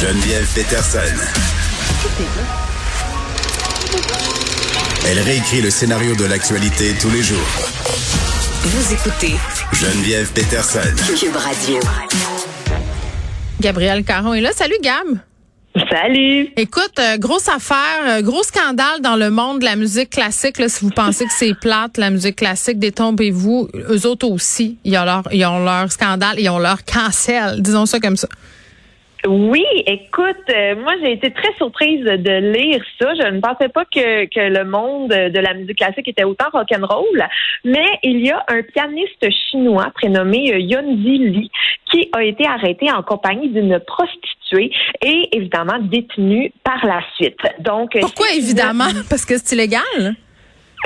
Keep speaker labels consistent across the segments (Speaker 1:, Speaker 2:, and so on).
Speaker 1: Geneviève Peterson. Elle réécrit le scénario de l'actualité tous les jours.
Speaker 2: Vous écoutez
Speaker 1: Geneviève Peterson.
Speaker 2: Cube Radio.
Speaker 3: Gabriel Caron est là. Salut Gab.
Speaker 4: Salut.
Speaker 3: Écoute, euh, grosse affaire, euh, gros scandale dans le monde de la musique classique. Là, si vous pensez que c'est plate, la musique classique, détombez-vous. Eux autres aussi, ils ont leur, ils ont leur scandale, ils ont leur cancel. Disons ça comme ça.
Speaker 4: Oui, écoute, euh, moi j'ai été très surprise de lire ça. Je ne pensais pas que, que le monde de la musique classique était autant rock'n'roll, mais il y a un pianiste chinois prénommé euh, Yunzi Li qui a été arrêté en compagnie d'une prostituée et évidemment détenu par la suite. Donc
Speaker 3: pourquoi évidemment? Parce que c'est illégal?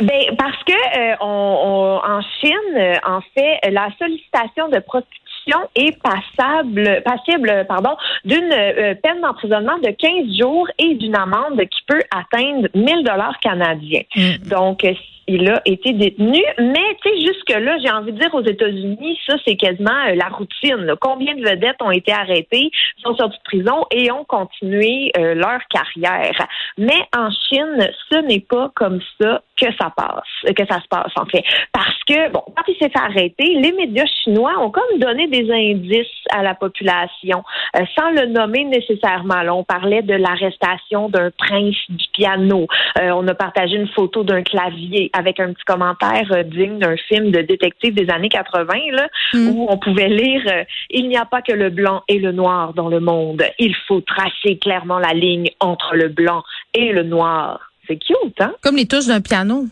Speaker 4: Ben parce que euh, on, en Chine, en fait, la sollicitation de prostitution est passable, passible pardon, d'une euh, peine d'emprisonnement de 15 jours et d'une amende qui peut atteindre 1000 dollars canadiens. Mm. Donc, il a été détenu. Mais, tu sais, jusque-là, j'ai envie de dire aux États-Unis, ça, c'est quasiment euh, la routine. Combien de vedettes ont été arrêtées, sont sorties de prison et ont continué euh, leur carrière. Mais en Chine, ce n'est pas comme ça que ça passe, que ça se passe, en fait. Parce que, bon, quand il s'est fait arrêter, les médias chinois ont comme donné des indices à la population, euh, sans le nommer nécessairement. Là, on parlait de l'arrestation d'un prince du piano. on a partagé une photo d'un clavier avec un petit commentaire euh, digne d'un film de détective des années 80, là, hmm. où on pouvait lire euh, Il n'y a pas que le blanc et le noir dans le monde. Il faut tracer clairement la ligne entre le blanc et le noir. C'est cute, hein?
Speaker 3: Comme les touches d'un piano.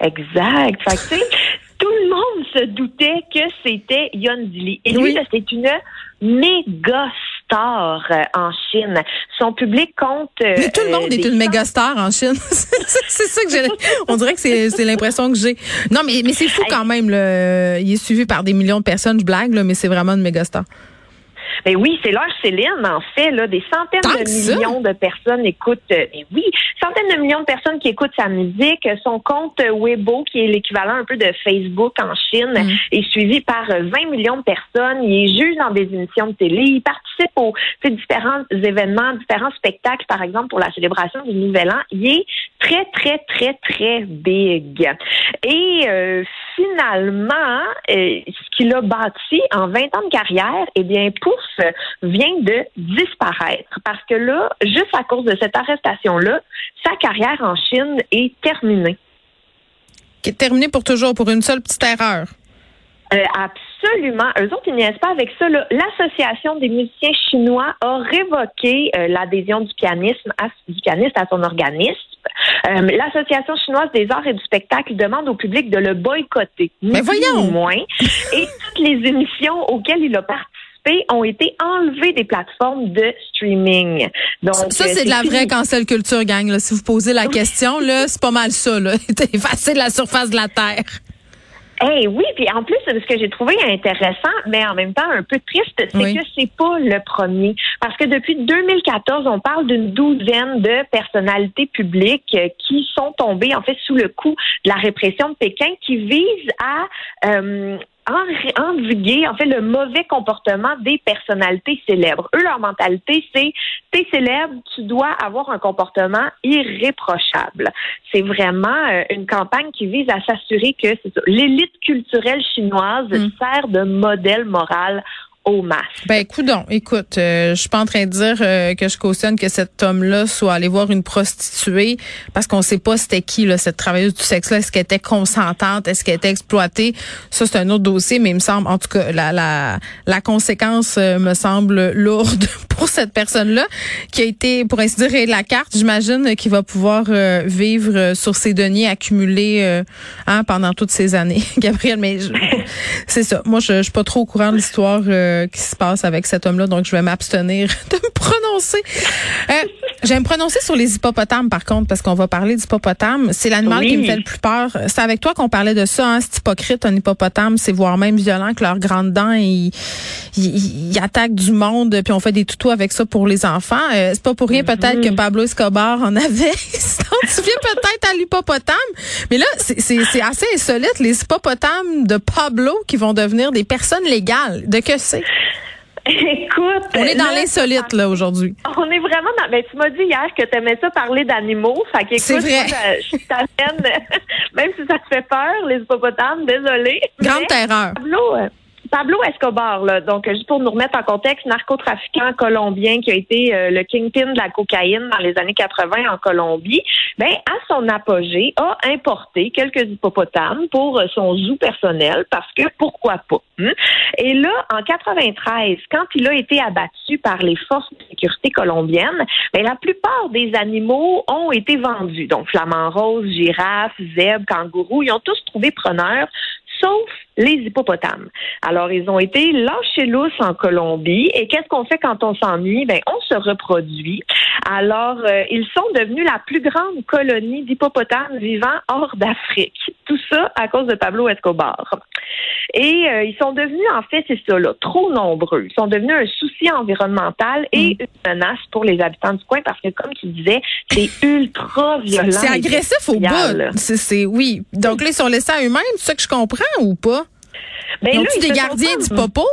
Speaker 4: Exact. Fait que, tout le monde se doutait que c'était Yon Dili. Et lui, c'est une méga star euh, en Chine. Son public compte.
Speaker 3: Euh, Mais tout le monde est une méga star en Chine. c'est ça que j'ai. On dirait que c'est l'impression que j'ai. Non, mais, mais c'est fou quand même. Là. Il est suivi par des millions de personnes. Je blague, là, mais c'est vraiment une méga star.
Speaker 4: Ben oui, c'est leur Céline, en fait, là, des centaines de millions de personnes écoutent. Euh, ben oui, centaines de millions de personnes qui écoutent sa musique. Son compte Weibo, qui est l'équivalent un peu de Facebook en Chine, mm. est suivi par 20 euh, millions de personnes. Il est juge dans des émissions de télé. Il participe aux différents événements, différents spectacles, par exemple pour la célébration du Nouvel An. Il est très, très, très, très big. Et euh, finalement, ce qu'il a bâti en 20 ans de carrière, eh bien, vient de disparaître. Parce que là, juste à cause de cette arrestation-là, sa carrière en Chine est terminée.
Speaker 3: Qui est terminée pour toujours, pour une seule petite erreur.
Speaker 4: Euh, absolument. Eux autres, ils niaisent pas avec ça. L'Association des musiciens chinois a révoqué euh, l'adhésion du pianisme du pianiste à son organisme. Euh, L'Association chinoise des arts et du spectacle demande au public de le boycotter.
Speaker 3: Mais voyons!
Speaker 4: Moins. Et toutes les émissions auxquelles il a participé ont été enlevés des plateformes de streaming.
Speaker 3: Donc ça c'est de la vraie cancel culture gang là. Si vous posez la question là, c'est pas mal ça là. Effacer la surface de la terre.
Speaker 4: Eh oui, puis en plus, ce que j'ai trouvé intéressant, mais en même temps un peu triste, c'est que c'est pas le premier. Parce que depuis 2014, on parle d'une douzaine de personnalités publiques qui sont tombées en fait sous le coup de la répression de Pékin, qui vise à euh, endiguer en fait le mauvais comportement des personnalités célèbres. Eux, leur mentalité, c'est t'es célèbre, tu dois avoir un comportement irréprochable. C'est vraiment euh, une campagne qui vise à s'assurer que l'élite culturelle chinoise mm. sert de modèle moral au
Speaker 3: Ben écoute donc, écoute, euh, je suis pas en train de dire euh, que je cautionne que cet homme-là soit allé voir une prostituée parce qu'on sait pas c'était qui là cette travailleuse du sexe là, est-ce qu'elle était consentante, est-ce qu'elle était exploitée, ça c'est un autre dossier, mais il me semble en tout cas la la la conséquence euh, me semble lourde pour cette personne-là qui a été pour ainsi dire la carte, j'imagine qu'il va pouvoir vivre sur ses deniers accumulés hein, pendant toutes ces années. Gabriel, mais c'est ça. Moi je, je suis pas trop au courant de l'histoire euh, qui se passe avec cet homme-là, donc je vais m'abstenir de me prononcer. Euh, je vais me prononcer sur les hippopotames, par contre, parce qu'on va parler d'hippopotames. C'est l'animal qui me fait le plus peur. C'est avec toi qu'on parlait de ça, hein, c'est hypocrite, un hippopotame, c'est voire même violent que leurs grandes dents, ils, ils, attaquent du monde, puis on fait des toutous avec ça pour les enfants. Euh, c'est pas pour rien peut-être que. Pablo Escobar en avait. tu viens peut-être à l'hippopotame, mais là, c'est assez insolite, les hippopotames de Pablo qui vont devenir des personnes légales. De que c'est?
Speaker 4: Écoute, Écoute,
Speaker 3: On est dans l'insolite, là, aujourd'hui.
Speaker 4: On est vraiment dans. Ben, tu m'as dit hier que tu aimais ça parler d'animaux. Fait
Speaker 3: vrai.
Speaker 4: moi, je je t'amène, même si ça te fait peur, les hippopotames, désolé.
Speaker 3: Grande terreur.
Speaker 4: Euh, Pablo Escobar, là, donc juste pour nous remettre en contexte, narcotrafiquant colombien qui a été euh, le kingpin de la cocaïne dans les années 80 en Colombie, ben à son apogée a importé quelques hippopotames pour euh, son zoo personnel parce que pourquoi pas. hein? Et là, en 93, quand il a été abattu par les forces de sécurité colombiennes, ben la plupart des animaux ont été vendus. Donc flamants roses, girafes, zèbres, kangourous, ils ont tous trouvé preneurs sauf les hippopotames. Alors, ils ont été lâchés lousses en Colombie. Et qu'est-ce qu'on fait quand on s'ennuie? Ben, on se reproduit. Alors, euh, ils sont devenus la plus grande colonie d'hippopotames vivant hors d'Afrique. Tout ça à cause de Pablo Escobar. Et euh, ils sont devenus, en fait, c'est ça, là, trop nombreux. Ils sont devenus un souci environnemental et une menace pour les habitants du coin parce que, comme tu disais, c'est ultra violent.
Speaker 3: C'est agressif au bout. C'est, c'est- oui. Donc là, ils sont laissés à eux-mêmes, c'est ça que je comprends ou pas?
Speaker 4: Ben
Speaker 3: Ils
Speaker 4: là,
Speaker 3: des gardiens du popo?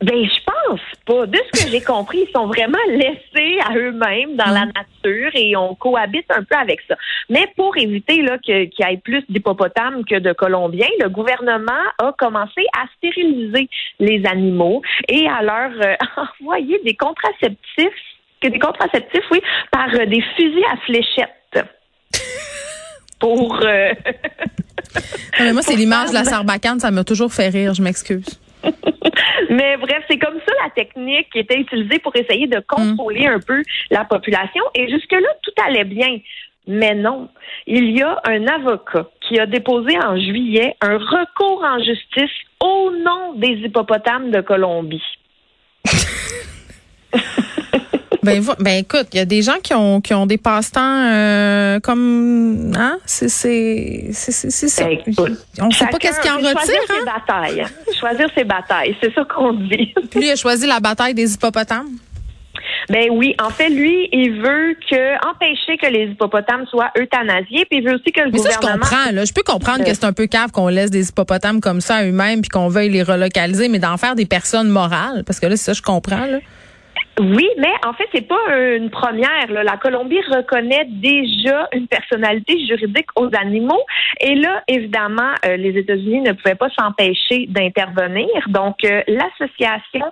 Speaker 4: Ben, je pense pas. De ce que j'ai compris, ils sont vraiment laissés à eux-mêmes dans la nature et on cohabite un peu avec ça. Mais pour éviter là qu'il y ait plus d'hippopotames que de colombiens, le gouvernement a commencé à stériliser les animaux et à leur euh, envoyer des contraceptifs, que des contraceptifs, oui, par euh, des fusils à fléchettes. Pour euh,
Speaker 3: Non, mais moi, c'est l'image de la sarbacane, ça m'a toujours fait rire, je m'excuse.
Speaker 4: Mais bref, c'est comme ça la technique qui était utilisée pour essayer de contrôler un peu la population. Et jusque-là, tout allait bien. Mais non, il y a un avocat qui a déposé en juillet un recours en justice au nom des hippopotames de Colombie.
Speaker 3: Ben, ben écoute, il y a des gens qui ont qui ont des passe-temps euh, comme hein, c'est c'est c'est.
Speaker 4: Ben,
Speaker 3: On sait pas qu'est-ce qu'il en retire.
Speaker 4: Choisir
Speaker 3: Hein?
Speaker 4: ses batailles. Choisir ses batailles, c'est ça qu'on dit.
Speaker 3: Puis lui il a choisi la bataille des hippopotames.
Speaker 4: Ben oui, en fait, lui, il veut que empêcher que les hippopotames soient euthanasiés, puis il veut aussi que le
Speaker 3: Mais ça, je
Speaker 4: gouvernement
Speaker 3: comprends. Là. Je peux comprendre que c'est un peu cave qu'on laisse des hippopotames comme ça à eux-mêmes puis qu'on veuille les relocaliser, mais d'en faire des personnes morales, parce que là, c'est ça, je comprends. Là.
Speaker 4: Oui, mais en fait, c'est pas une première. là. La Colombie reconnaît déjà une personnalité juridique aux animaux. Et là, évidemment, euh, les États-Unis ne pouvaient pas s'empêcher d'intervenir. Donc, euh, l'association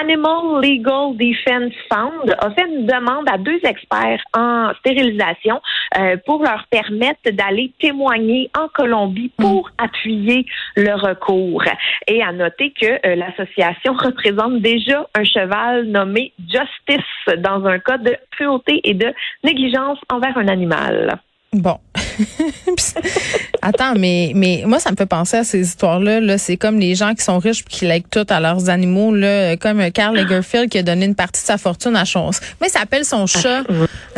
Speaker 4: Animal Legal Defense Fund a fait une demande à deux experts en stérilisation euh, pour leur permettre d'aller témoigner en Colombie pour appuyer le recours. Et à noter que l'association représente déjà un cheval nommé Justice dans un cas de cruauté et de négligence envers un animal.
Speaker 3: Bon. Attends, mais mais moi ça me fait penser à ces histoires-là. Là, c'est comme les gens qui sont riches puis qui lèguent tout à leurs animaux. Là, comme euh, Karl Lagerfeld qui a donné une partie de sa fortune à son. Mais ça s'appelle son chat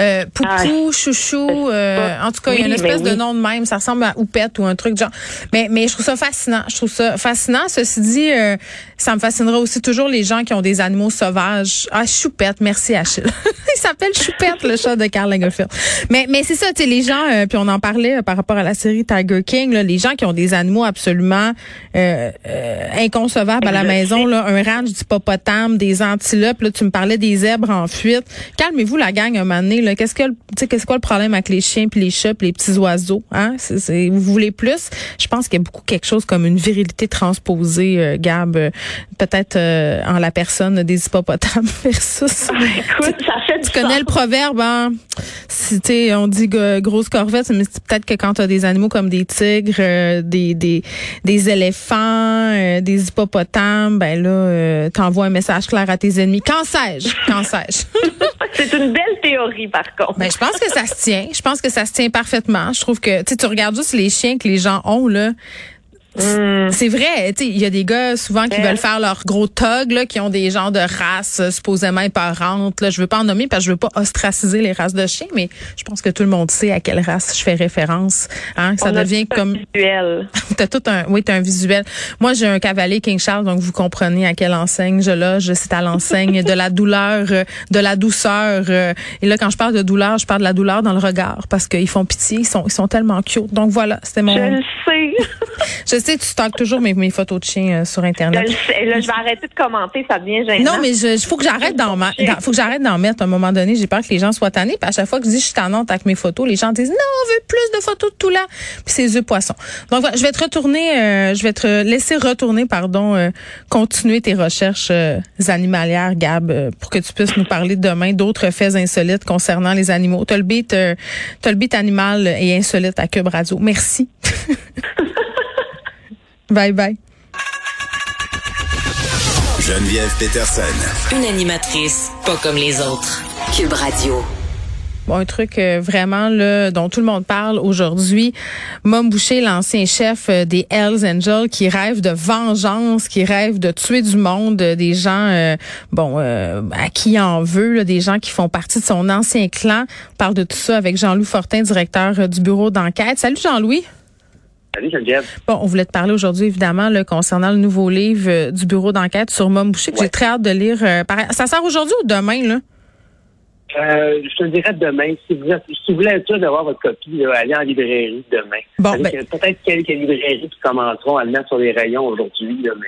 Speaker 3: euh, Poupou, Chouchou. euh, en tout cas, il y a une espèce de nom de même. Ça ressemble à Oupette ou un truc de genre. Mais mais je trouve ça fascinant. Je trouve ça fascinant. Ceci dit, euh, ça me fascinera aussi toujours les gens qui ont des animaux sauvages. Ah, Choupette, merci Achille. il s'appelle Choupette le chat de Karl Lagerfeld. Mais mais c'est ça, tu sais, les gens. euh, puis on en parlait euh, par rapport à la série Tiger King. Là, les gens qui ont des animaux absolument euh, euh, inconcevables à la maison. Là, un ranch d'hippopotames, des antilopes. Là, tu me parlais des zèbres en fuite. Calmez-vous la gang un moment donné. Qu'est-ce que le- tu sais, qu'est-ce quoi le problème avec les chiens puis les chats puis les petits oiseaux Hein? C'est, c'est- vous voulez plus? Je pense qu'il y a beaucoup quelque chose comme une virilité transposée, euh, Gab, euh, peut-être euh, en la personne des hippopotames versus.
Speaker 4: Écoute, ça fait du
Speaker 3: Tu connais le proverbe, hein? Si, tu sais, on dit grosse corvette, mais c'est peut-être que quand tu as des animaux comme des tigres, euh, des, des, des éléphants, euh, des hippopotames, ben là, euh, t'envoies un message clair à tes ennemis. Quand sais-je? Quand sais-je?
Speaker 4: C'est une belle théorie, par contre.
Speaker 3: Ben, je pense que ça se tient. Je pense que ça se tient parfaitement. Je trouve que, tu sais, tu regardes juste les chiens que les gens ont, là.
Speaker 4: Hmm.
Speaker 3: C'est vrai, tu sais, il y a des gars souvent qui
Speaker 4: Ouais.
Speaker 3: veulent faire leur gros tog, là, qui ont des genres de races euh, supposément éparentes. Là, je veux pas en nommer parce que je veux pas ostraciser les races de chiens, mais je pense que tout le monde sait à quelle race je fais référence. Hein, ça
Speaker 4: On a
Speaker 3: devient
Speaker 4: tout un
Speaker 3: comme
Speaker 4: visuel.
Speaker 3: T'as tout un, oui, t'as un visuel. Moi, j'ai un cavalier King Charles, donc vous comprenez à quelle enseigne je loge. C'est à l'enseigne de la douleur, euh, de la douceur. euh, Et là, quand je parle de douleur, je parle de la douleur dans le regard parce qu'ils font pitié. Ils sont, ils sont tellement cute. Donc voilà, c'était mon.
Speaker 4: Je le sais.
Speaker 3: Je sais, tu stockes toujours mes, mes photos de chiens euh, sur Internet.
Speaker 4: je, là, je vais arrêter de commenter, ça devient gênant.
Speaker 3: Non, mais il faut que j'arrête d'en dans- faut que j'arrête d'en mettre à un moment donné. J'ai peur que les gens soient tannés. Puis à chaque fois que je dis je suis tannante avec mes photos, les gens disent non, on veut plus de photos de tout là. Puis c'est œufs poissons. Donc voilà, je vais te retourner, euh, je vais te laisser retourner, pardon, euh, continuer tes recherches euh, animalières, Gab, euh, pour que tu puisses nous parler demain d'autres faits insolites concernant les animaux. T'as le beat, euh, t'as le beat animal et insolite à Cube Radio. Merci. bye bye.
Speaker 1: Geneviève Peterson.
Speaker 2: Une animatrice pas comme les autres. Cube Radio.
Speaker 3: Bon, un truc euh, vraiment là, dont tout le monde parle aujourd'hui. Mom Boucher, l'ancien chef euh, des Hells Angels, qui rêve de vengeance, qui rêve de tuer du monde, euh, des gens, euh, bon, euh, à qui en veut, là, des gens qui font partie de son ancien clan. On parle de tout ça avec Jean-Louis Fortin, directeur du bureau d'enquête. Salut Jean-Louis.
Speaker 5: Salut Geneviève.
Speaker 3: Bon, on voulait te parler aujourd'hui, évidemment, là, concernant le nouveau livre euh, du bureau d'enquête sur Mom Boucher, que j'ai très hâte de lire. euh, par- Ça sort aujourd'hui ou demain, là?
Speaker 5: Euh, je te le dirais demain. Si vous, êtes- si vous voulez être sûr d'avoir votre copie, là, allez en librairie demain.
Speaker 3: Bon, ben-
Speaker 5: Peut-être quelques librairies qui commenceront à le mettre sur les rayons aujourd'hui, mais